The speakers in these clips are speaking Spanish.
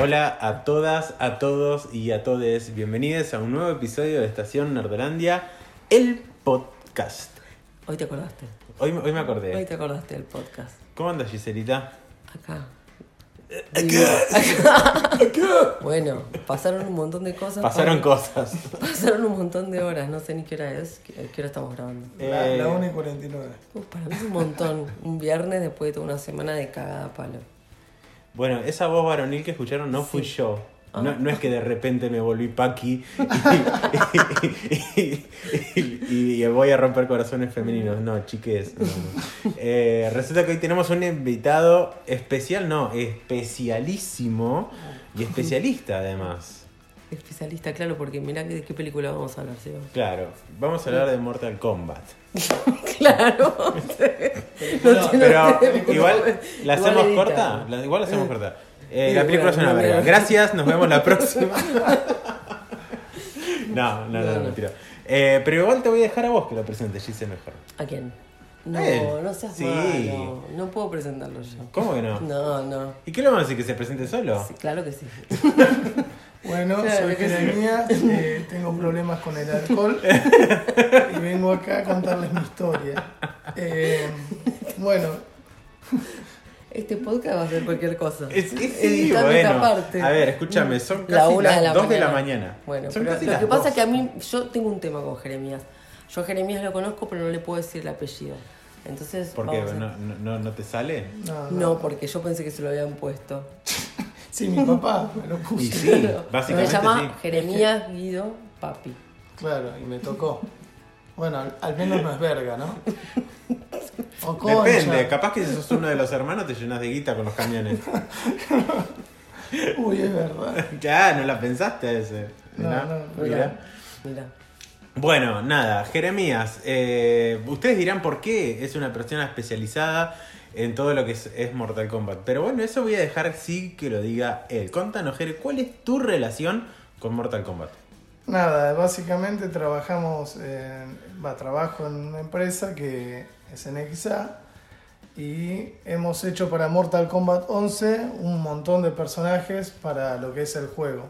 Hola a todas, a todos y a todes. Bienvenidos a un nuevo episodio de Estación Nerdolandia, el podcast. Hoy te acordaste. Hoy, hoy me Hoy acordé. te acordaste del podcast. ¿Cómo andas, Giselita? Acá. Acá. Bueno, pasaron un montón de cosas. Pasaron Pablo. cosas. Pasaron un montón de horas. No sé ni qué hora es. ¿Qué, qué hora estamos grabando? La, Eh, la 1 y 49. Uf, para mí es un montón. Un viernes después de toda una semana de cagada a palo. Bueno, esa voz varonil que escucharon no fui yo. Ah. No, no es que de repente me volví Paqui y, y- y- y voy a romper corazones femeninos. No, chiques. no, no. Eh, resulta que hoy tenemos un invitado especial, no, especialísimo y especialista además. Especialista, claro, porque mira de qué película vamos a hablar, ¿sí? Claro, vamos a hablar de Mortal Kombat. Claro. No Pero no igual, ¿la hacemos corta? La- igual la hacemos corta. Eh, la película es una verga. Gracias, nos vemos la próxima. No, no, no, mentira. Eh, pero igual te voy a dejar a vos que lo presentes, Gise, mejor. ¿A quién? No, A no seas Sí. malo. No puedo presentarlo yo. ¿Cómo que no? No, no. ¿Y qué le vamos a decir? ¿Que se presente solo? Sí, claro que sí. Bueno, soy. Jeremías, eh, tengo problemas con el alcohol y vengo acá a contarles mi historia. Eh, bueno, Este podcast va a ser cualquier cosa. Es, es- sí, bueno. parte. A ver, escúchame, son La casi una las de la 2 de la mañana. Bueno, Son pero casi lo las que pasa es que a mí, yo tengo un tema con Jeremías. Yo a Jeremías lo conozco, pero no le puedo decir el apellido. Entonces, ¿Por qué? a- ¿No, no, no- no te sale? no, no. No, porque yo pensé que se lo habían puesto. Sí, mi papá me lo Y puso. sí, Pero básicamente Se llama sí. Jeremías Guido Papi. Claro, y me tocó. Bueno, al, al menos no es verga, ¿no? O concha. Depende, capaz que si sos uno de los hermanos te llenas de guita con los camiones. Uy, es verdad. ya, no la pensaste ese. No. Mira, mira. Bueno, nada, Jeremías, eh, ustedes dirán por qué es una persona especializada en todo lo que es, Mortal Kombat. Pero bueno, eso voy a dejar sí que lo diga él. Contanos, Jere, ¿cuál es tu relación con Mortal Kombat? Nada, básicamente trabajamos, en, va, trabajo en una empresa que es NXA y hemos hecho para Mortal Kombat 11 un montón de personajes para lo que es el juego.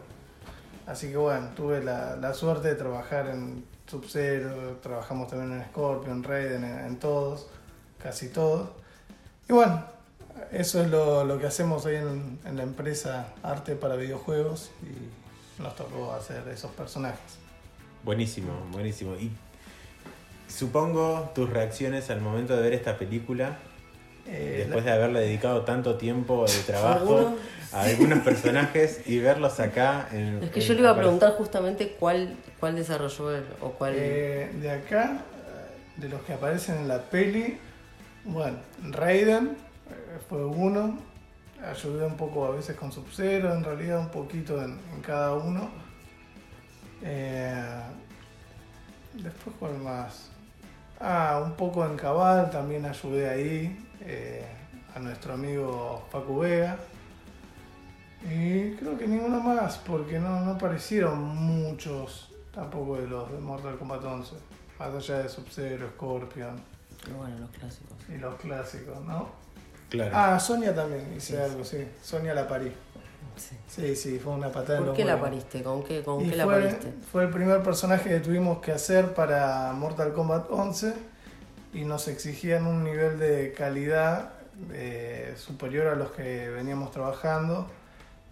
Así que bueno, tuve la, suerte de trabajar en Sub-Zero, trabajamos también en Scorpion, Raiden, en, en todos, casi todos. Y bueno, eso es lo, lo que hacemos hoy en, en la empresa Arte para Videojuegos y nos tocó hacer esos personajes. Buenísimo, buenísimo. Y supongo tus reacciones al momento de ver esta película, Eh, después de haberle dedicado tanto tiempo de trabajo ¿Alguno? a algunos personajes y verlos acá en... Es que en- yo le iba a preguntar justamente cuál, cuál desarrolló él o cuál. Eh, de acá, de los que aparecen en la peli, bueno, Raiden eh, fue uno, ayudé un poco a veces con Sub-Zero, en realidad un poquito en, cada uno. Eh, después, ¿cuál más? Ah, un poco en Cabal, también ayudé ahí eh, a nuestro amigo Paco Vega. Y creo que ninguno más, porque no, no aparecieron muchos tampoco de los de Mortal Kombat 11. Más allá de Sub-Zero, Scorpion Y bueno, los clásicos. y los clásicos, ¿no? Claro. Ah, Sonia también hice Sí, algo, sí. Sonia la parí. Sí. Sí, sí, fue una patada en ¿Por los qué la pariste? ¿Con qué, con Y qué la fue, pariste? fue el primer personaje que tuvimos que hacer para Mortal Kombat 11 y nos exigían un nivel de calidad eh, superior a los que veníamos trabajando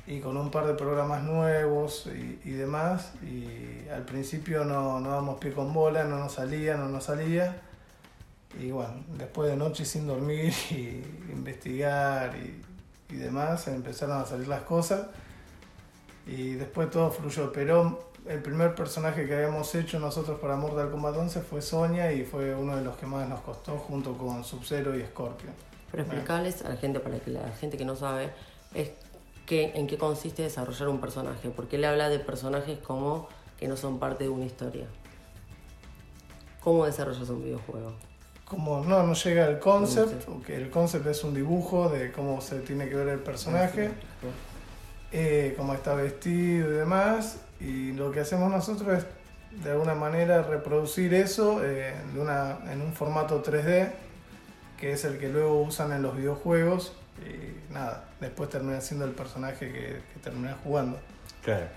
y con un par de programas nuevos y, y demás y al principio no, no damos pie con bola, no nos salía, no nos salía y bueno, después de noche sin dormir y investigar y, y demás empezaron a salir las cosas y después todo fluyó. Pero el primer personaje que habíamos hecho nosotros para Mortal Kombat 11 fue Sonia y fue uno de los que más nos costó junto con Sub-Zero y Scorpion. Pero explicarles a la gente, para que la gente que no sabe, es que, en qué consiste desarrollar un personaje. Porque él habla de personajes como que no son parte de una historia. ¿Cómo desarrollas un videojuego? Como no nos llega el concept, que el concept es un dibujo de cómo se tiene que ver el personaje, eh, cómo está vestido y demás, y lo que hacemos nosotros es de alguna manera reproducir eso eh, una, en un formato 3D que es el que luego usan en los videojuegos. Y nada, después termina siendo el personaje que, que termina jugando. Claro.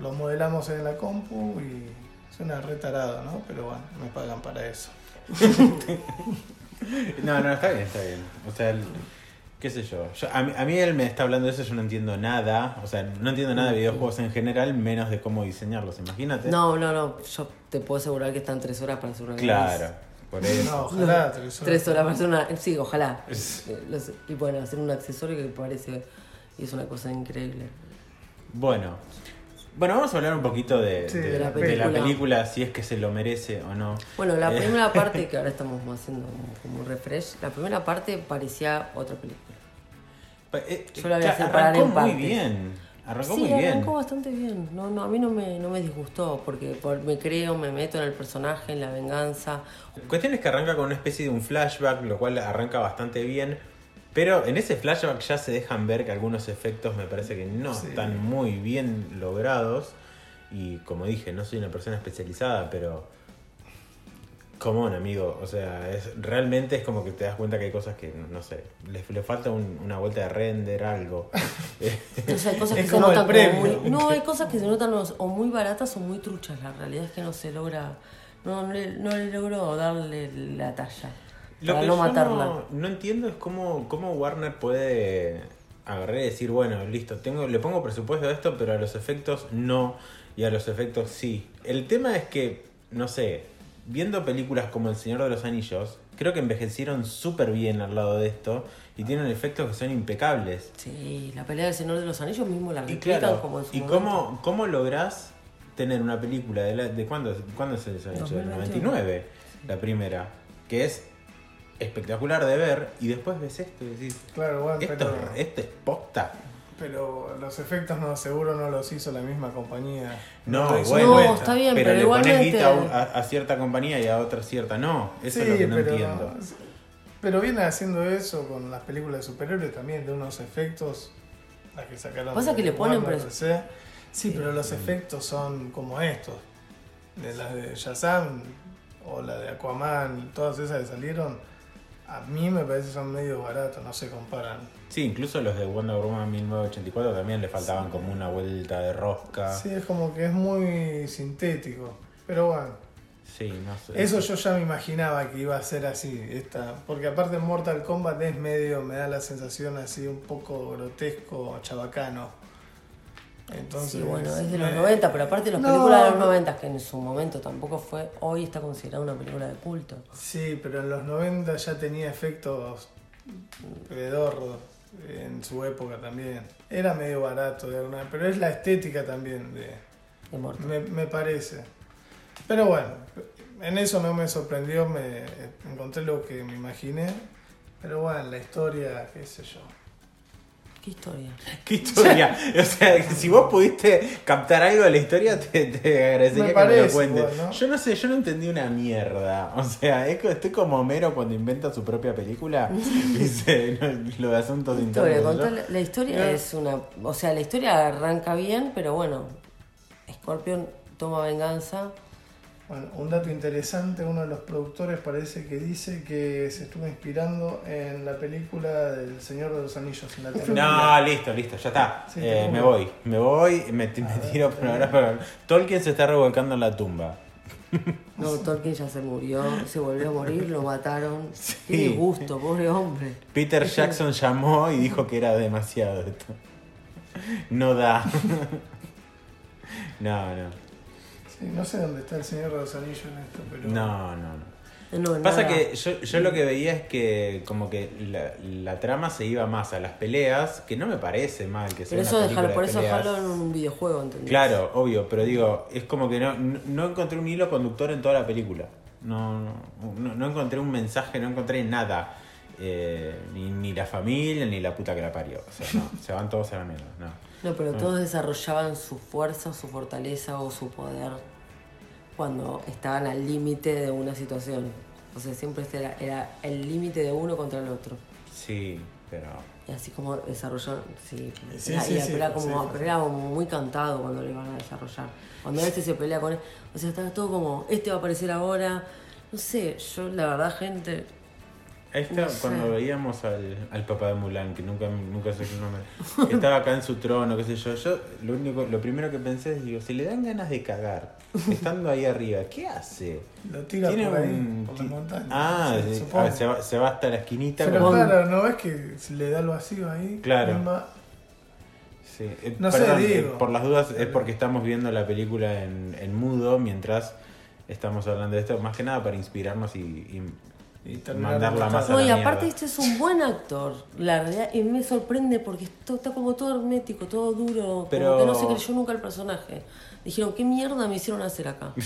Lo modelamos en la compu y suena retarado, ¿no? Pero bueno, me pagan para eso. No, no, está bien, está bien. O sea, el- qué sé yo. Yo- a, mí, a mí él me está hablando de eso, yo no entiendo nada. O sea, no entiendo nada de videojuegos en general, menos de cómo diseñarlos, imagínate. No, no, no. Yo te puedo asegurar que están tres horas para hacer una Claro, por eso. No, ojalá, tres horas. Tres horas para hacer una. Sí, ojalá. Eh, los- y bueno, hacer un accesorio que parece. Y es una cosa increíble. Bueno. Bueno, vamos a hablar un poquito de, Sí, de- de la de la película. si es que se lo merece o no. Bueno, la Eh. primera parte, que ahora estamos haciendo como un refresh, la primera parte parecía otra película. Eh, Yo la voy a separar en muy partes. bien. Arrancó sí, muy bien. arrancó bastante bien. No, no, a mí no me, no me disgustó, porque por- me creo, me meto en el personaje, en la venganza. Cuestión es que arranca con una especie de un flashback, lo cual arranca bastante bien. Pero en ese flashback ya se dejan ver que algunos efectos me parece que no Sí. están muy bien logrados. Y como dije, no soy una persona especializada, pero. Come on, amigo. O sea, es, realmente es como que te das cuenta que hay cosas que, no, sé, le, le falta un- una vuelta de render, algo. Eh, Entonces hay cosas que se notan como muy. No, hay cosas que se notan o o muy baratas o muy truchas. La realidad es que no se logra. No, no le, no le logro darle la talla. Lo para que no yo matarla. no, no entiendo es cómo, cómo Warner puede agarrar y decir, bueno, listo, tengo, le pongo presupuesto a esto, pero a los efectos no, y a los efectos sí. El tema es que, no sé, viendo películas como El Señor de los Anillos, creo que envejecieron súper bien al lado de esto, y tienen efectos que son impecables. Sí, la pelea del Señor de los Anillos mismo la replican claro, como en su ¿y momento. cómo, cómo lográs tener una película de, la, de cuándo, cuándo se les ha hecho? Del 2021. 99, la primera, que es espectacular de ver, y después ves esto y decís, Claro, bueno, esto, pero, es- esto es posta. pero los efectos no, seguro no los hizo la misma compañía. No, bueno, No, vuelta. está bien, pero, pero le igualmente- pones guita a, cierta compañía y a otra cierta no. Eso es lo que no pero, entiendo. pero viene haciendo eso con las películas de superhéroes también, de unos efectos. Las que sacaron. Pasa de que le ponen Warner, pres- DC. Sí, pero los efectos son como estos. De las de Shazam o la de Aquaman, todas esas que salieron. A mí me parece que son medio baratos, no se comparan. Sí, incluso los de Wonder Woman 1984 también le faltaban Sí. como una vuelta de rosca. Sí, es como que es muy sintético. Pero bueno, Sí, no sé. Eso yo ya me imaginaba que iba a ser así, esta, porque aparte Mortal Kombat es medio, me da la sensación así un poco grotesco, chabacano. Entonces, Sí, bueno, es de los eh, 90, pero aparte las no. películas de los 90, que en su momento tampoco fue, hoy está considerada una película de culto. Sí, pero en los 90 ya tenía efectos pedorros en su época también. Era medio barato, de alguna, pero es la estética también de, De Mortal. me, me parece. Pero bueno, en eso no me sorprendió, me encontré lo que me imaginé. Pero bueno, la historia, qué sé yo. ¿Qué historia? ¿Qué historia? o sea, si vos pudiste captar algo de la historia, te, te agradecería Me que me lo cuentes. igual, ¿no? Yo no sé, yo no entendí una mierda. O sea, es que estoy como Homero cuando inventa su propia película. Dice no, lo de asuntos Historia, internos. la, historia es una. O sea, la historia arranca bien, pero bueno. Scorpion toma venganza. Bueno, un dato interesante, uno de los productores parece que dice que se estuvo inspirando en la película del Señor de los Anillos en la No, listo, listo, ya está. Sí, Eh, me voy, me voy, me, me tiro por ahora. Pero Tolkien se está revolcando en la tumba. No, Tolkien ya se murió, se volvió a morir, lo mataron. Sí. Qué disgusto, pobre hombre. Peter Jackson llamó y dijo que era demasiado esto. No da. No, no. Sí, no sé dónde está el Señor de los Anillos en esto, pero... No, no, no. No, Pasa nada. que yo, yo lo que veía es que como que la, la trama se iba más a las peleas, que no me parece mal que sea Pero eso una dejarlo, película por de eso dejarlo en un videojuego, ¿entendés? Claro, obvio, pero digo, es como que no, no, no encontré un hilo conductor en toda la película. No, no, no encontré un mensaje, no encontré nada. Eh, ni, ni la familia, ni la puta que la parió. O sea, no, se van todos a la mierda. No. No, pero Mm. todos desarrollaban su fuerza, su fortaleza o su poder cuando estaban al límite de una situación. O sea, siempre este era, era el límite de uno contra el otro. Sí, pero. Y así como desarrollaron, sí, Sí, era- sí, y sí, era sí, como, sí. pero era como muy cantado cuando lo iban a desarrollar. Cuando este se pelea con él, o sea, estaba todo como, este va a aparecer ahora. No sé, yo la verdad, gente, Ahí está, No sé. cuando veíamos al, al papá de Mulan, que nunca, nunca sé el nombre, que estaba acá en su trono, qué sé yo, yo lo único, lo primero que pensé es, digo, si le dan ganas de cagar, estando ahí arriba, ¿qué hace? Lo tira Tiene por ahí, un- por la montaña. Ah, ah, se, va, se va hasta la esquinita. Pero como- claro, ¿no ves que se le da el vacío ahí? Claro. Sí, eh, No sé, perdón, digo. eh, por las dudas es porque estamos viendo la película en, en mudo mientras estamos hablando de esto, más que nada para inspirarnos y, y Y mandarla de más a No, la y aparte mierda. este es un buen actor, la realidad, y me sorprende porque esto está como todo hermético, todo duro, Pero- como que no se creyó nunca el personaje. Dijeron, ¿qué mierda me hicieron hacer acá?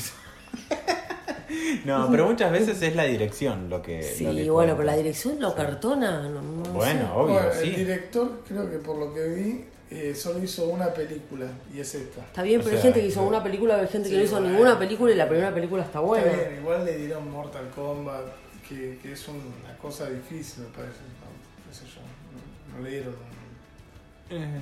No, pero muchas veces es la dirección lo que. Sí, lo que bueno, cuenta. pero la dirección lo cartona, no, no Bueno, sé. obvio, Bueno, sí. El director, creo que por lo que vi, eh, solo hizo una película y es esta. Está bien, O pero hay gente que hizo no. una película, hay gente que no hizo bueno. ninguna película y la primera película está buena. Está bien, igual le dieron Mortal Kombat, que, que es una cosa difícil, me parece. No, sé yo, no, dieron. Eh,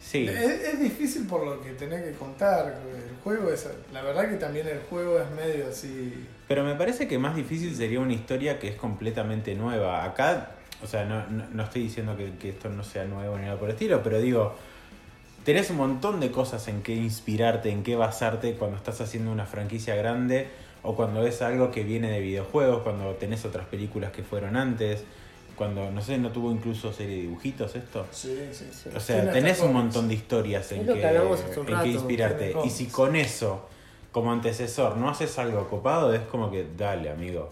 Sí. Es, es difícil por lo que tenés que contar. El juego es. La verdad que también el juego es medio así. Pero me parece que más difícil sería una historia que es completamente nueva. Acá, o sea, no, no, no estoy diciendo que, que esto no sea nuevo ni nada por el estilo, pero digo, tenés un montón de cosas en qué inspirarte, en qué basarte cuando estás haciendo una franquicia grande o cuando es algo que viene de videojuegos, cuando tenés otras películas que fueron antes, cuando, no sé, no tuvo incluso serie de dibujitos esto. Sí, sí, sí. O sea, tenés un montón de historias en que, que hablamos hace un en rato. que inspirarte. Y si con eso, como antecesor, no haces algo copado, es como que dale, amigo,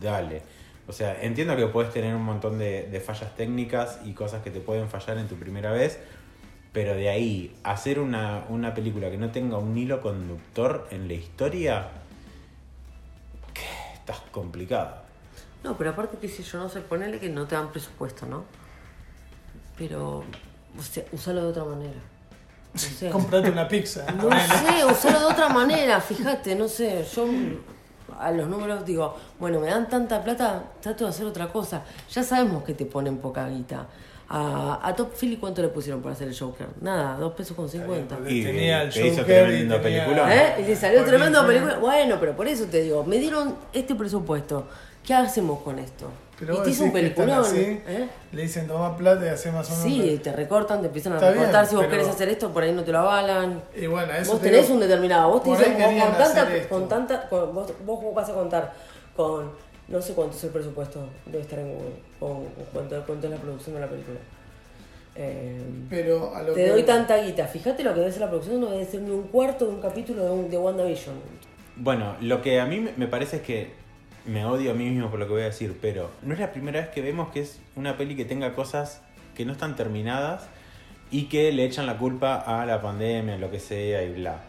dale. O sea, entiendo que puedes tener un montón de, de fallas técnicas y cosas que te pueden fallar en tu primera vez, pero de ahí, hacer una, una película que no tenga un hilo conductor en la historia. Estás complicado. No, pero aparte que si yo no sé, ponele que no te dan presupuesto, ¿no? Pero, o sea, usalo de otra manera. O sea, Comprate una pizza. No sé, usarlo de otra manera, fíjate, no sé, yo a los números digo, bueno, me dan tanta plata, trato de hacer otra cosa. Ya sabemos que te ponen poca guita. A, a Top Philly, ¿cuánto le pusieron para hacer el Joker? Nada, dos pesos con cincuenta. Y Tenía el te hizo Joker y tenía- peliculón. ¿Eh? Y le salió Phoenix. película. Bueno, pero por eso te digo, me dieron este presupuesto. ¿Qué hacemos con esto? Pero y te hizo un peliculón. así, ¿eh? Le dicen toma plata y hace más o menos. Sí, te recortan, te empiezan a Está bien, recortar. si vos pero- querés hacer esto, por ahí no te lo avalan. Y bueno, eso Vos te tenés digo, un determinado, vos te dicen vos con tanta, con tanta, con- vos, vos vas a contar con, no sé cuánto es el presupuesto, debe estar en Google, con cuánto, cuánto es la producción de la película. Eh, Pero a lo te que- doy tanta guita, fíjate lo que debe ser la producción, no debe ser ni un cuarto de un capítulo de, un, de WandaVision. Bueno, lo que a mí me- me parece es que me odio a mí mismo por lo que voy a decir, pero no es la primera vez que vemos que es una peli que tenga cosas que no están terminadas y que le echan la culpa a la pandemia, lo que sea y bla.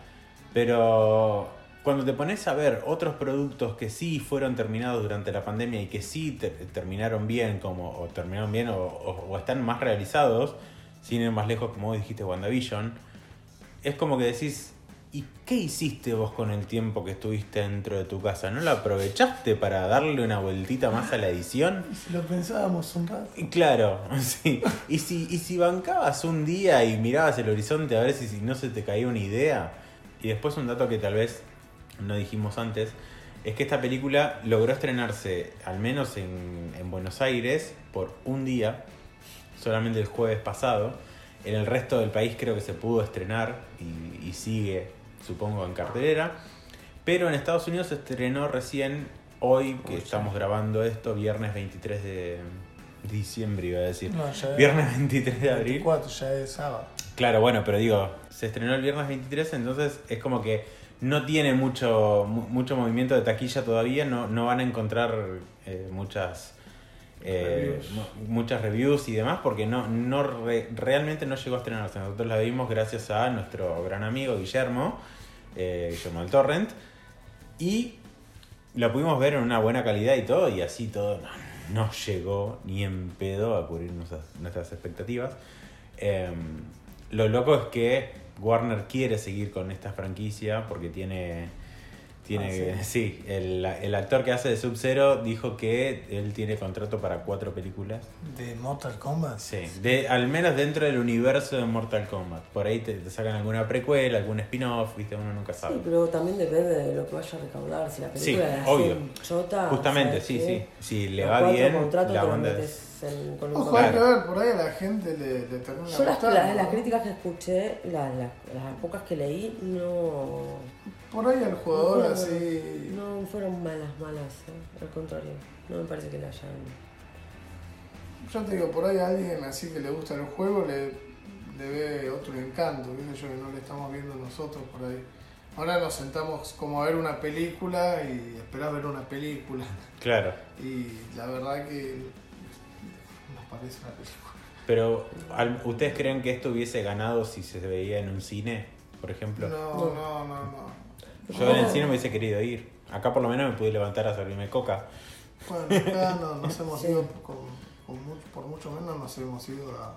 Pero cuando te pones a ver otros productos que sí fueron terminados durante la pandemia y que sí te- terminaron bien, como, o terminaron bien o, o- o están más realizados, sin ir más lejos, como vos dijiste, WandaVision, es como que decís, ¿y qué hiciste vos con el tiempo que estuviste dentro de tu casa? ¿No lo aprovechaste para darle una vueltita más a la edición? Si lo pensábamos un rato. Claro, sí. Y si, y si bancabas un día y mirabas el horizonte a ver si, si no se te caía una idea. Y después un dato que tal vez no dijimos antes, es que esta película logró estrenarse, al menos en, en Buenos Aires, por un día, solamente el jueves pasado. En el resto del país creo que se pudo estrenar y, y sigue, supongo, en cartelera. Pero en Estados Unidos se estrenó recién hoy, que estamos grabando esto, viernes 23 de diciembre, iba a decir. No, ya es Viernes 23 de abril. 24, ya es sábado. Claro, bueno, pero digo, se estrenó el viernes 23, entonces es como que no tiene mucho, mu- mucho movimiento de taquilla todavía, no, no van a encontrar eh, muchas, eh, Reviews. mu- muchas reviews y demás, porque no, no re- realmente no llegó a estrenarse. Nosotros la vimos gracias a nuestro gran amigo Guillermo, eh, Guillermo del Torrent, y la pudimos ver en una buena calidad y todo, y así todo no, no llegó ni en pedo a cubrir nuestras, nuestras expectativas. Em, lo loco es que Warner quiere seguir con esta franquicia porque tiene, Tiene Ah, que- sí, el, el actor que hace de Sub-Zero dijo que él tiene contrato para cuatro películas. ¿De Mortal Kombat? Sí, de, al menos dentro del universo de Mortal Kombat. Por ahí te, te sacan alguna precuela, algún spin-off, viste, uno nunca sabe. Sí, pero también depende de lo que vaya a recaudar. Si la Sí, película la obvio. chota. Justamente, ¿sabes sí, qué? sí. Si le Los va cuatro bien, la metes en- con Ojo, hay que ver, por ahí a la gente le, le termina Yo las, gustando. las, las críticas que escuché, las, las, las pocas que leí, no, Por ahí el jugador no, así... no fueron malas, malas. ¿eh? Al contrario, no me parece que la hayan. Yo te digo, por ahí a alguien así que le gusta el juego le, le ve otro encanto, ¿viste? Yo que no le estamos viendo nosotros por ahí. Ahora nos sentamos como a ver una película y esperar ver una película. Claro. Y la verdad que nos parece una película. Pero, al- ¿ustedes creen que esto hubiese ganado si se veía en un cine, por ejemplo? No, No. no, no, no. Yo en el cine me hubiese querido ir. Acá por lo menos me pude levantar a servirme coca. Bueno, acá no, nos hemos Sí. ido, con, con mucho- por mucho menos nos hemos ido a...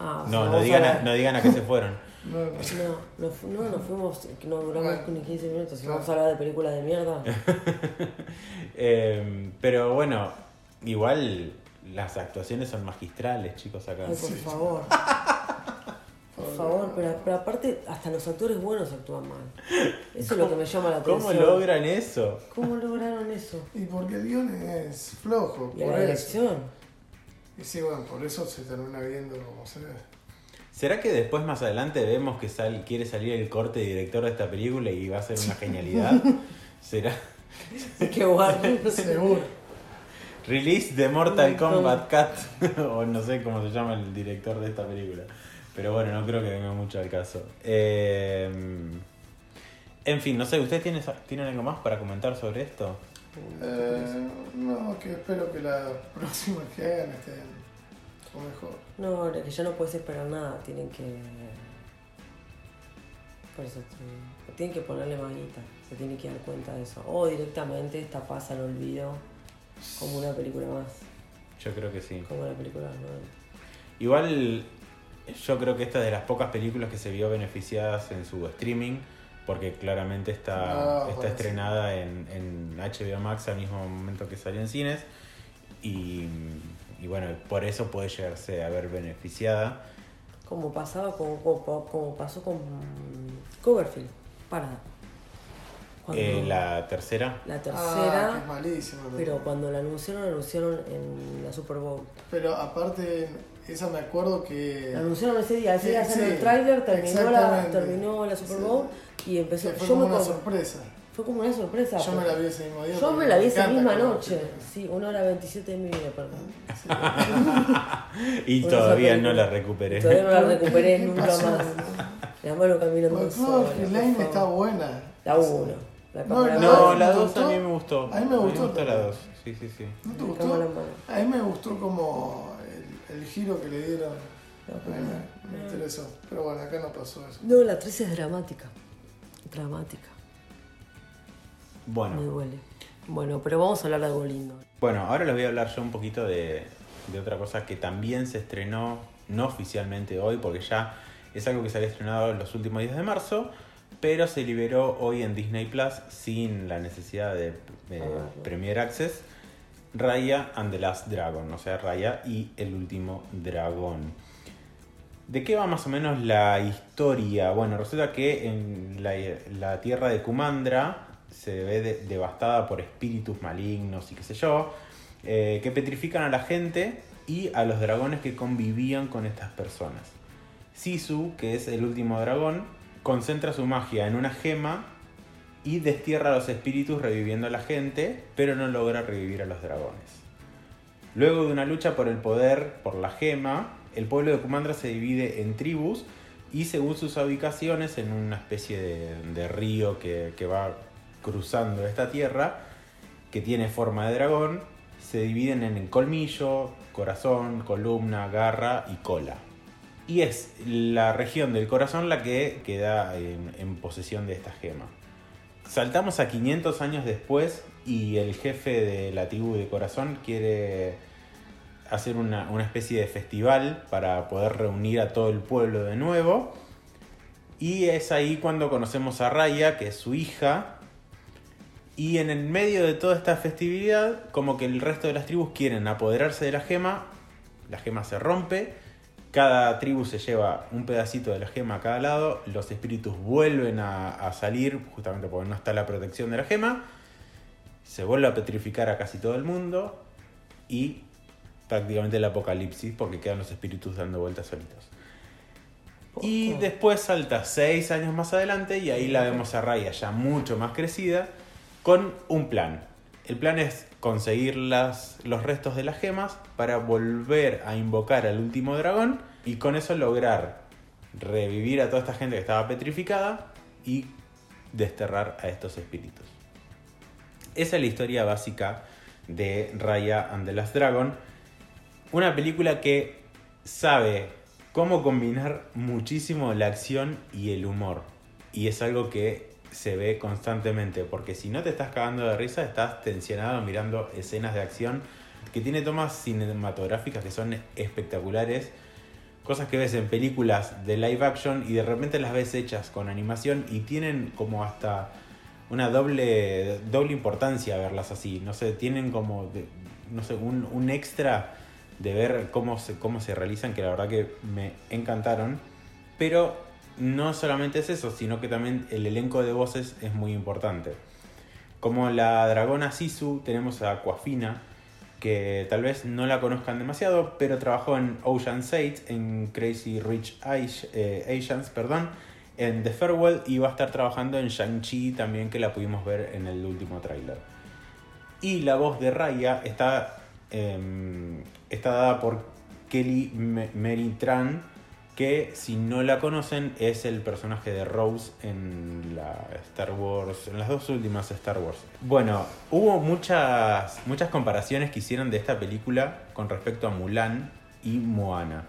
Ah, No, no digan, a no digan a qué se fueron. No, no. No, no, fu- no, nos fuimos, que no duramos Bueno. ni 15 minutos. Si Claro. vamos a hablar de películas de mierda. Eh, pero bueno, igual las actuaciones son magistrales, chicos, acá. Ay, por Sí. favor. Por favor, pero, pero aparte, hasta los actores buenos actúan mal. Eso es lo que me llama la atención. ¿Cómo logran eso? ¿Cómo lograron eso? Y porque el guion es flojo, Y a por la eso. dirección. Y sí, bueno, por eso se termina viendo como se ve. ¿Será que después más adelante vemos que sal- quiere salir el corte director de esta película y va a ser una genialidad? ¿Será? Qué guay. Seguro. Release de Mortal Kombat Cat, o no sé cómo se llama el director de esta película. Pero bueno, no creo que venga mucho al caso. Eh, en fin, no sé, ¿ustedes tienen, tienen algo más para comentar sobre esto? Eh, no, que espero que las próximas que hagan estén o mejor. No, que ya no puedes esperar nada. Tienen que. Por eso te- tienen que ponerle manita. Se tienen que dar cuenta de eso. O directamente esta pasa al olvido como una película más. Yo creo que sí. Como la película 90. Igual yo creo que esta es de las pocas películas que se vio beneficiadas en su streaming, porque claramente está, Ah, está estrenada en, en HBO Max al mismo momento que salió en cines. Y, y bueno, por eso puede llegarse a ver beneficiada. Como pasaba con, como, como pasó con Coverfield. Para. Cuando- Eh, la tercera, la Ah, tercera. es malísimo. pero cuando la anunciaron, la anunciaron en la Super Bowl. Pero aparte, esa me acuerdo que. La anunciaron ese día, ese día sí, el tráiler, terminó la, terminó la Super Sí. Bowl y empezó. fue yo como me una sorpresa. Fue como una sorpresa. Yo me la vi ese mismo día. Yo me la vi esa misma noche. Sí, una hora 27 de mi vida, perdón. y todavía no la recuperé. Todavía no la recuperé ¿Qué nunca pasó? más. La mano caminando sola. Lane favor. está buena. La 1. La No, la No, dos, la ¿te 2 gustó? a mí me gustó. A mí me gustó la también. 2. Sí, sí, sí. ¿No te La gustó? A mí me gustó como el, giro que le dieron. Mí primera. me, me interesó. Pero bueno, acá no pasó eso. No, la 3 es dramática. Dramática. Me Bueno, duele. Bueno, pero vamos a hablar de algo lindo. bueno, ahora les voy a hablar yo un poquito de, de otra cosa que también se estrenó, no oficialmente hoy, porque ya es algo que se había estrenado en los últimos días de marzo, pero se liberó hoy en Disney Plus sin la necesidad de Ah, bueno. Premier Access. Raya and the Last Dragon, o sea, Raya y el último dragón. ¿De qué va más o menos la historia? Bueno, resulta que en la, tierra de Kumandra se ve de- devastada por espíritus malignos y qué sé yo, eh, que petrifican a la gente y a los dragones que convivían con estas personas. Sisu, que es el último dragón, concentra su magia en una gema y destierra a los espíritus reviviendo a la gente, pero no logra revivir a los dragones. Luego de una lucha por el poder, por la gema, el pueblo de Kumandra se divide en tribus y según sus ubicaciones, en una especie de, río que, va cruzando esta tierra, que tiene forma de dragón, se dividen en colmillo, corazón, columna, garra y cola. Y es la región del corazón la que queda en posesión de esta gema. Saltamos a 500 años después y el jefe de la tribu de corazón quiere hacer una, una especie de festival para poder reunir a todo el pueblo de nuevo. Y es ahí cuando conocemos a Raya, que es su hija, Y en el medio de toda esta festividad, como que el resto de las tribus quieren apoderarse de la gema, la gema se rompe, cada tribu se lleva un pedacito de la gema a cada lado, los espíritus vuelven a, a salir, justamente porque no está la protección de la gema, se vuelve a petrificar a casi todo el mundo y prácticamente el apocalipsis porque quedan los espíritus dando vueltas solitos. Y después salta seis años más adelante y ahí la vemos a Raya ya mucho más crecida con un plan. El plan es conseguir los restos de las gemas para volver a invocar al último dragón y con eso lograr revivir a toda esta gente que estaba petrificada y desterrar a estos espíritus. Esa es la historia básica de Raya and the Last Dragon. Una película que sabe cómo combinar muchísimo la acción y el humor. Y es algo que se ve constantemente, porque si no te estás cagando de risa, estás tensionado mirando escenas de acción que tiene tomas cinematográficas que son espectaculares. Cosas que ves en películas de live action y de repente las ves hechas con animación y tienen como hasta una doble, doble importancia verlas así. No sé, tienen como no sé, un, un extra de ver cómo se, cómo se realizan que la verdad que me encantaron. Pero no solamente es eso, sino que también el elenco de voces es muy importante. Como la dragona Sisu, tenemos a Aquafina, que tal vez no la conozcan demasiado, pero trabajó en Ocean's 8, en Crazy Rich eh, Asians, perdón, en The Farewell y va a estar trabajando en Shang-Chi también, que la pudimos ver en el último tráiler. Y la voz de Raya está, em, está dada por Kelly Me- Mary Tran, que si no la conocen es el personaje de Rose en la Star Wars, en las dos últimas Star Wars. Bueno, hubo muchas, muchas comparaciones que hicieron de esta película con respecto a Mulan y Moana.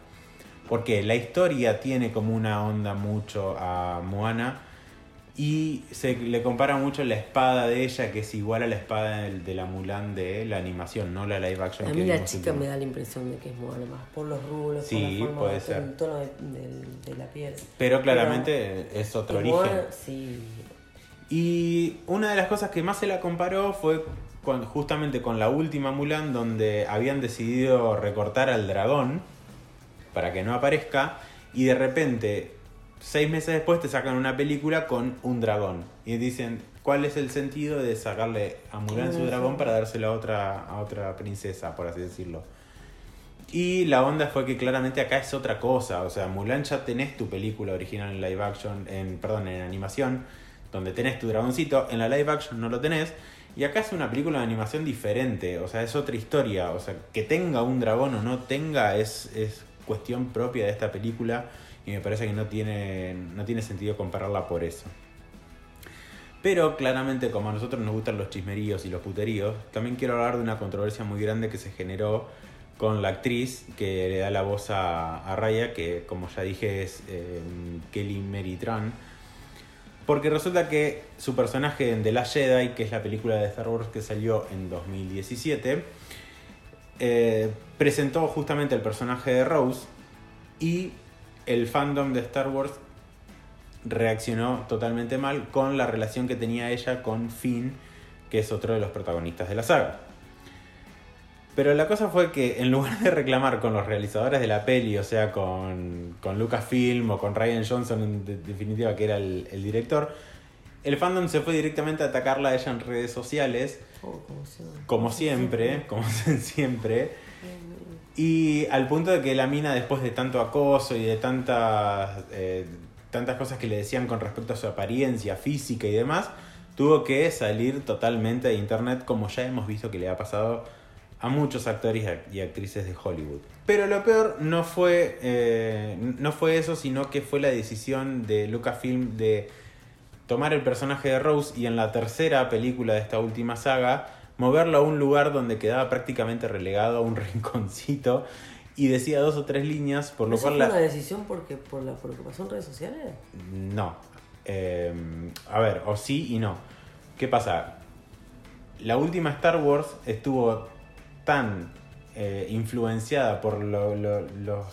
Porque la historia tiene como una onda mucho a Moana y se le compara mucho la espada de ella, que es igual a la espada de la Mulan de la animación, no la live action. A que mí la chica me da la impresión de que es Moana más por los rulos, Sí, por la forma, puede ser. el tono de, la piel. Pero claramente es otro origen. Moana, sí. Y una de las cosas que más se la comparó fue justamente con la última Mulan, donde habían decidido recortar al dragón para que no aparezca, y de repente, seis meses después, te sacan una película con un dragón. Y dicen, ¿cuál es el sentido de sacarle a Mulan su dragón para dárselo a otra, a otra princesa, por así decirlo? Y la onda fue que claramente acá es otra cosa. O sea, Mulan ya tenés tu película original en live action, en, perdón, en animación, donde tenés tu dragoncito. En la live action no lo tenés. Y acá es una película de animación diferente. O sea, es otra historia. O sea, que tenga un dragón o no tenga es, es cuestión propia de esta película. Y me parece que no tiene, no tiene sentido compararla por eso. Pero claramente, como a nosotros nos gustan los chismeríos y los puteríos, también quiero hablar de una controversia muy grande que se generó con la actriz que le da la voz a, a Raya, que como ya dije es eh, Kelly Mary Tran. Porque resulta que su personaje en The Last Jedi, que es la película de Star Wars que salió en 2017, eh, presentó justamente el personaje de Rose y el fandom de Star Wars reaccionó totalmente mal con la relación que tenía ella con Finn, que es otro de los protagonistas de la saga. Pero la cosa fue que en lugar de reclamar con los realizadores de la peli, o sea, con, con Lucasfilm o con Ryan Johnson, en de- definitiva, que era el, el director, el fandom se fue directamente a atacarla a ella en redes sociales, Oh, como siempre, como siempre. Y al punto de que la mina, después de tanto acoso y de tantas, eh, tantas cosas que le decían con respecto a su apariencia física y demás, tuvo que salir totalmente de internet, como ya hemos visto que le ha pasado a muchos actores y actrices de Hollywood. Pero lo peor no fue, eh, no fue eso, sino que fue la decisión de Lucasfilm de tomar el personaje de Rose y en la tercera película de esta última saga moverlo a un lugar donde quedaba prácticamente relegado a un rinconcito y decía dos o tres líneas, por lo ¿Eso cual fue la... una decisión porque por la preocupación redes sociales? No. Eh, a ver, o sí y no. ¿Qué pasa? La última Star Wars estuvo tan eh, influenciada por lo- lo- los-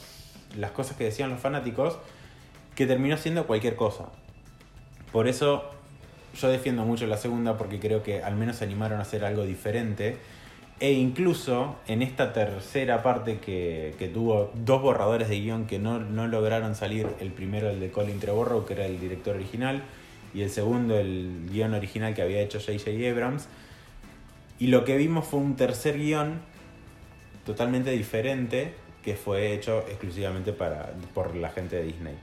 las cosas que decían los fanáticos que terminó siendo cualquier cosa. Por eso yo defiendo mucho la segunda porque creo que al menos se animaron a hacer algo diferente. E incluso en esta tercera parte que, tuvo dos borradores de guion que no, no lograron salir, el primero el de Colin Trevorrow, que era el director original, y el segundo el guion original que había hecho J.J. Abrams. Y lo que vimos fue un tercer guion totalmente diferente que fue hecho exclusivamente para, por la gente de Disney.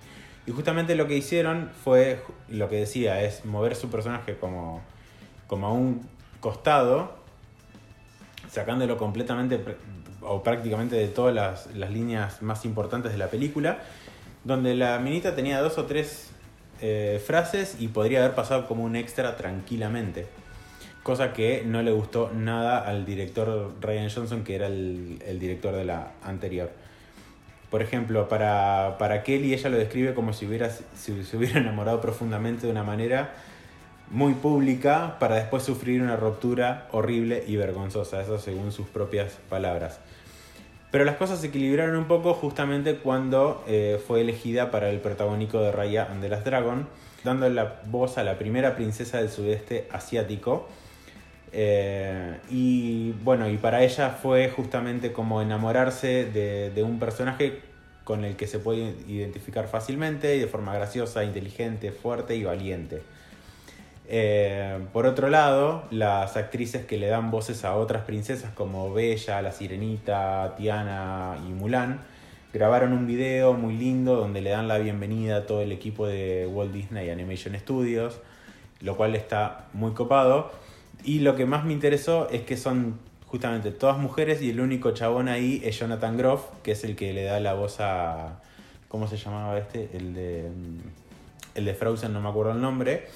Y justamente lo que hicieron fue, lo que decía, es mover su personaje como, como a un costado, sacándolo completamente o prácticamente de todas las, las líneas más importantes de la película, donde la minita tenía dos o tres eh, frases y podría haber pasado como un extra tranquilamente. Cosa que no le gustó nada al director Ryan Johnson, que era el, el director de la anterior. Por ejemplo, para, para Kelly ella lo describe como si, hubiera, si se hubiera enamorado profundamente de una manera muy pública para después sufrir una ruptura horrible y vergonzosa, eso según sus propias palabras. Pero las cosas se equilibraron un poco justamente cuando eh, fue elegida para el protagónico de Raya and the Last Dragon, dando la voz a la primera princesa del sudeste asiático. Eh, y bueno, y para ella fue justamente como enamorarse de, un personaje con el que se puede identificar fácilmente y de forma graciosa, inteligente, fuerte y valiente. Eh, por otro lado, las actrices que le dan voces a otras princesas como Bella, La Sirenita, Tiana y Mulan, grabaron un video muy lindo donde le dan la bienvenida a todo el equipo de Walt Disney Animation Studios, lo cual está muy copado. Y lo que más me interesó es que son justamente todas mujeres y el único chabón ahí es Jonathan Groff, que es el que le da la voz a... ¿Cómo se llamaba este? El de, el de Frozen, no me acuerdo el nombre.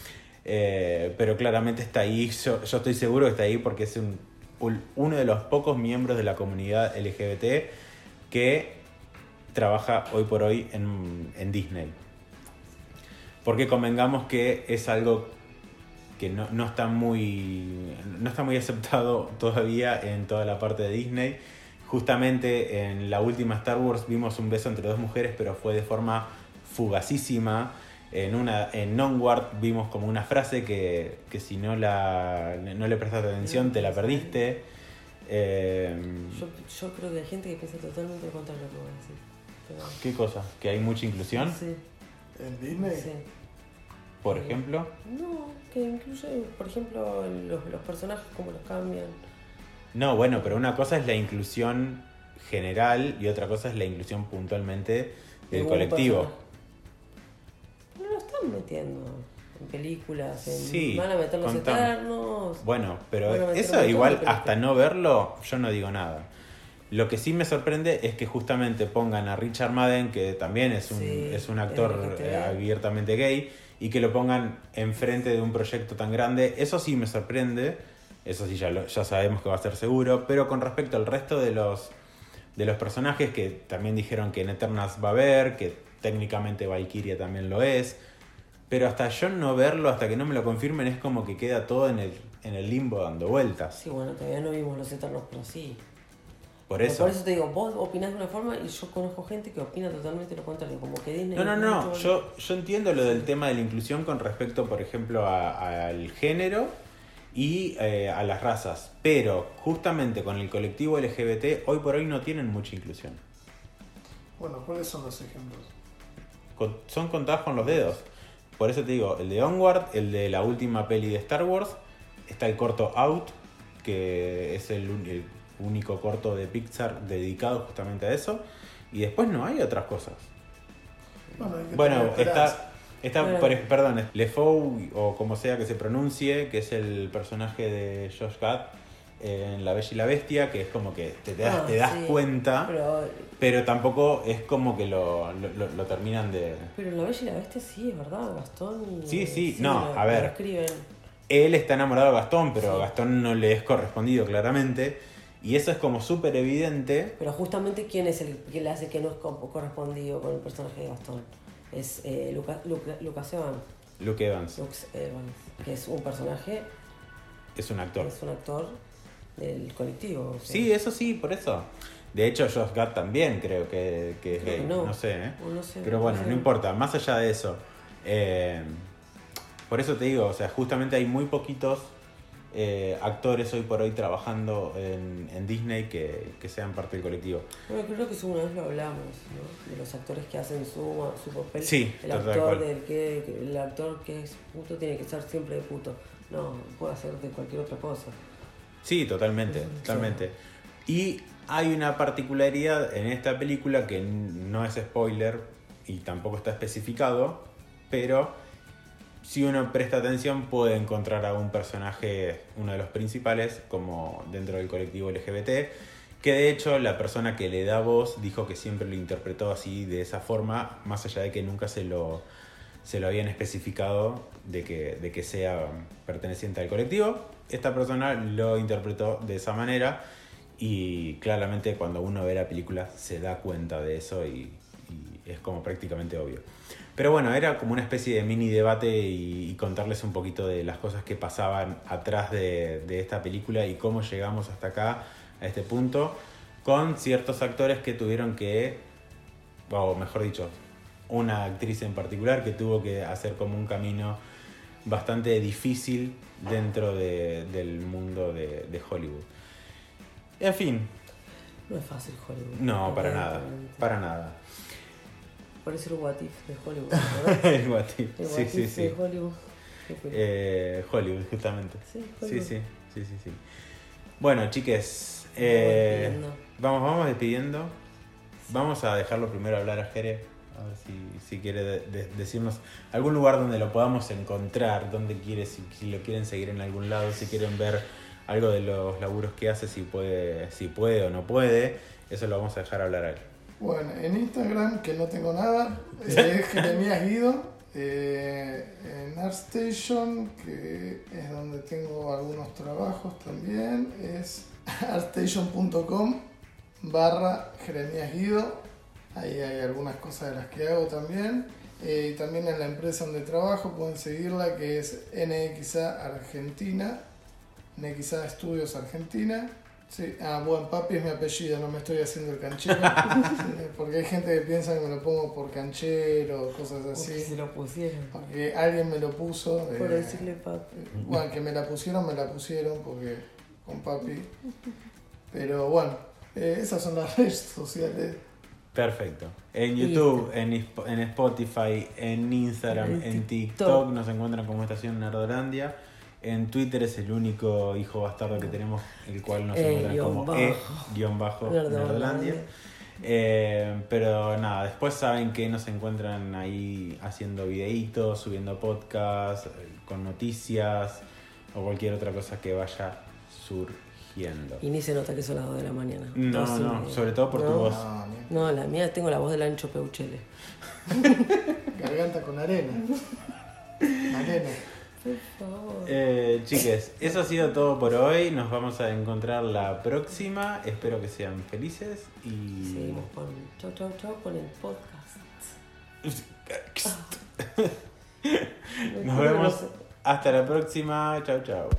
Eh, pero claramente está ahí, yo, yo, estoy seguro que está ahí porque es un, uno de los pocos miembros de la comunidad LGBT que trabaja hoy por hoy en, en Disney. Porque convengamos que es algo que no, no, está muy, no está muy aceptado todavía en toda la parte de Disney. Justamente en la última Star Wars vimos un beso entre dos mujeres, pero fue de forma fugacísima. En, una, en Onward vimos como una frase que, que si no, la, no le prestaste atención te la perdiste. Eh, yo, yo, creo que hay gente que piensa totalmente de lo que voy a decir. Pero... ¿Qué cosa? ¿Que hay mucha inclusión? Sí. ¿En Disney? Sí. Por ejemplo. No, que incluye, por ejemplo, los, los personajes, cómo los cambian. No, bueno, pero una cosa es la inclusión general y otra cosa es la inclusión puntualmente del De colectivo. No lo están metiendo en películas, en, Sí, van a meter los eternos. Bueno, pero eso igual hasta no verlo, yo no digo nada. Lo que sí me sorprende es que justamente pongan a Richard Madden, que también es un, Sí, es un actor eh, abiertamente gay, y que lo pongan enfrente de un proyecto tan grande. Eso sí me sorprende, eso sí ya, lo- ya sabemos que va a ser seguro, pero con respecto al resto de los, de los personajes que también dijeron que en Eternals va a haber, que técnicamente Valkyria también lo es, pero hasta yo no verlo, hasta que no me lo confirmen, es como que queda todo en el, en el limbo dando vueltas. Sí, bueno, todavía no vimos los eternos, pero sí. Por eso. Por eso te digo, vos opinás de una forma y yo conozco gente que opina totalmente lo contrario, como que Disney... No, no, no. Yo, yo entiendo lo del tema de la inclusión con respecto, por ejemplo, a- al género y eh, a las razas. Pero justamente con el colectivo LGBT, hoy por hoy no tienen mucha inclusión. Bueno, ¿cuáles son los ejemplos? Con- son contados con los dedos. Por eso te digo, el de Onward, el de la última peli de Star Wars, está el corto Out, que es el único corto de Pixar dedicado justamente a eso. Y después no hay otras cosas. Bueno, Bueno, está, está Bueno. perdón, LeFou, o como sea que se pronuncie, que es el personaje de Josh Gad en La Bella y la Bestia, que es como que te, te das, Ah, te das sí. cuenta, pero, Pero, tampoco es como que lo, lo- lo- lo terminan de... pero en La Bella y la Bestia sí, es verdad, Gastón... Sí, sí, no, lo- a ver. escriben. Él está enamorado de Gastón, pero Sí. a Gastón no le es correspondido claramente, y eso es como súper evidente. Pero justamente, ¿quién es el que le hace que no es co- correspondido con el personaje de Gastón? Es eh, Luca- Luca- Lucas Evans. Luke Evans Lux Evans, que es un personaje, es un actor. es un actor del colectivo. o sea. Sí, eso sí, por eso. De hecho, Josh Gad también creo que, que es gay. no. No sé, ¿eh? No sé, Pero no bueno, sé. no importa. Más allá de eso. eh, Por eso te digo, o sea, justamente hay muy poquitos eh, actores hoy por hoy trabajando en, en Disney que, que sean parte del colectivo. Bueno, creo que eso una vez lo hablamos, ¿no? De los actores que hacen su, su papel. Sí, el actor del que, el actor que es puto tiene que ser siempre de puto. No, puede hacer de cualquier otra cosa. Sí, totalmente, Sí. totalmente. Y hay una particularidad en esta película que no es spoiler y tampoco está especificado, pero si uno presta atención puede encontrar a un personaje, uno de los principales, como dentro del colectivo LGBT, que de hecho la persona que le da voz dijo que siempre lo interpretó así, de esa forma, más allá de que nunca se lo, se lo habían especificado de que, de que sea perteneciente al colectivo. Esta persona lo interpretó de esa manera y claramente cuando uno ve la película se da cuenta de eso y, y es como prácticamente obvio. Pero bueno, era como una especie de mini debate y, y contarles un poquito de las cosas que pasaban atrás de, de esta película y cómo llegamos hasta acá, a este punto, con ciertos actores que tuvieron que, o mejor dicho, una actriz en particular que tuvo que hacer como un camino bastante difícil dentro de- del mundo de, de Hollywood. En fin, No es fácil Hollywood. no, para nada, para nada. Parece el What If de Hollywood, ¿verdad? El What If, El sí, What sí, If sí. de Hollywood. Eh, Hollywood, justamente. Sí, Hollywood. sí, sí, sí, sí. Bueno, chiques, Vamos eh, despidiendo. vamos, vamos despidiendo. Vamos a dejarlo primero hablar a Jere, a ver si, si quiere de- de- decirnos algún lugar donde lo podamos encontrar, donde quiere, si, si lo quieren seguir en algún lado, si quieren ver algo de los laburos que hace, si puede, si puede o no puede. Eso lo vamos a dejar hablar a él. Bueno, en Instagram, que no tengo nada, eh, es Jeremías Guido. eh, en ArtStation, que es donde tengo algunos trabajos también, es artstation.com barra Jeremías Guido. Ahí hay algunas cosas de las que hago también. Eh, y también en la empresa donde trabajo pueden seguirla, que es NXA Argentina, NXA Estudios Argentina. Sí, ah, buen papi es mi apellido, no me estoy haciendo el canchero. Porque hay gente que piensa que me lo pongo por canchero, cosas Porque se así. lo pusieron. Porque alguien me lo puso. Por eh, decirle papi. bueno, que me la pusieron, me la pusieron porque con papi. Pero bueno, eh, esas son las redes sociales. Perfecto. En. YouTube, en, Isp- en Spotify, en Instagram, En en TikTok. TikTok nos encuentran como Estación Nerdolandia. En Twitter es el único hijo bastardo que tenemos, el cual nos E encuentran guion como bajo. E-Nerdolandia. Nerdolandia. Eh, pero nada, después saben que nos encuentran ahí haciendo videitos, subiendo podcasts, eh, con noticias o cualquier otra cosa que vaya surgiendo. Y ni se nota que son las 2 de la mañana. No, Dos y no, sobre todo por tu voz. No, ni- No, la mía tengo la voz del ancho Peuchele. garganta con arena. Arena. Por favor. Eh, chiques, eso ha sido todo por hoy. Nos vamos a encontrar la próxima. Espero que sean felices y. Seguimos con chau chau chau con el podcast. Nos vemos hasta la próxima. Chao, chao.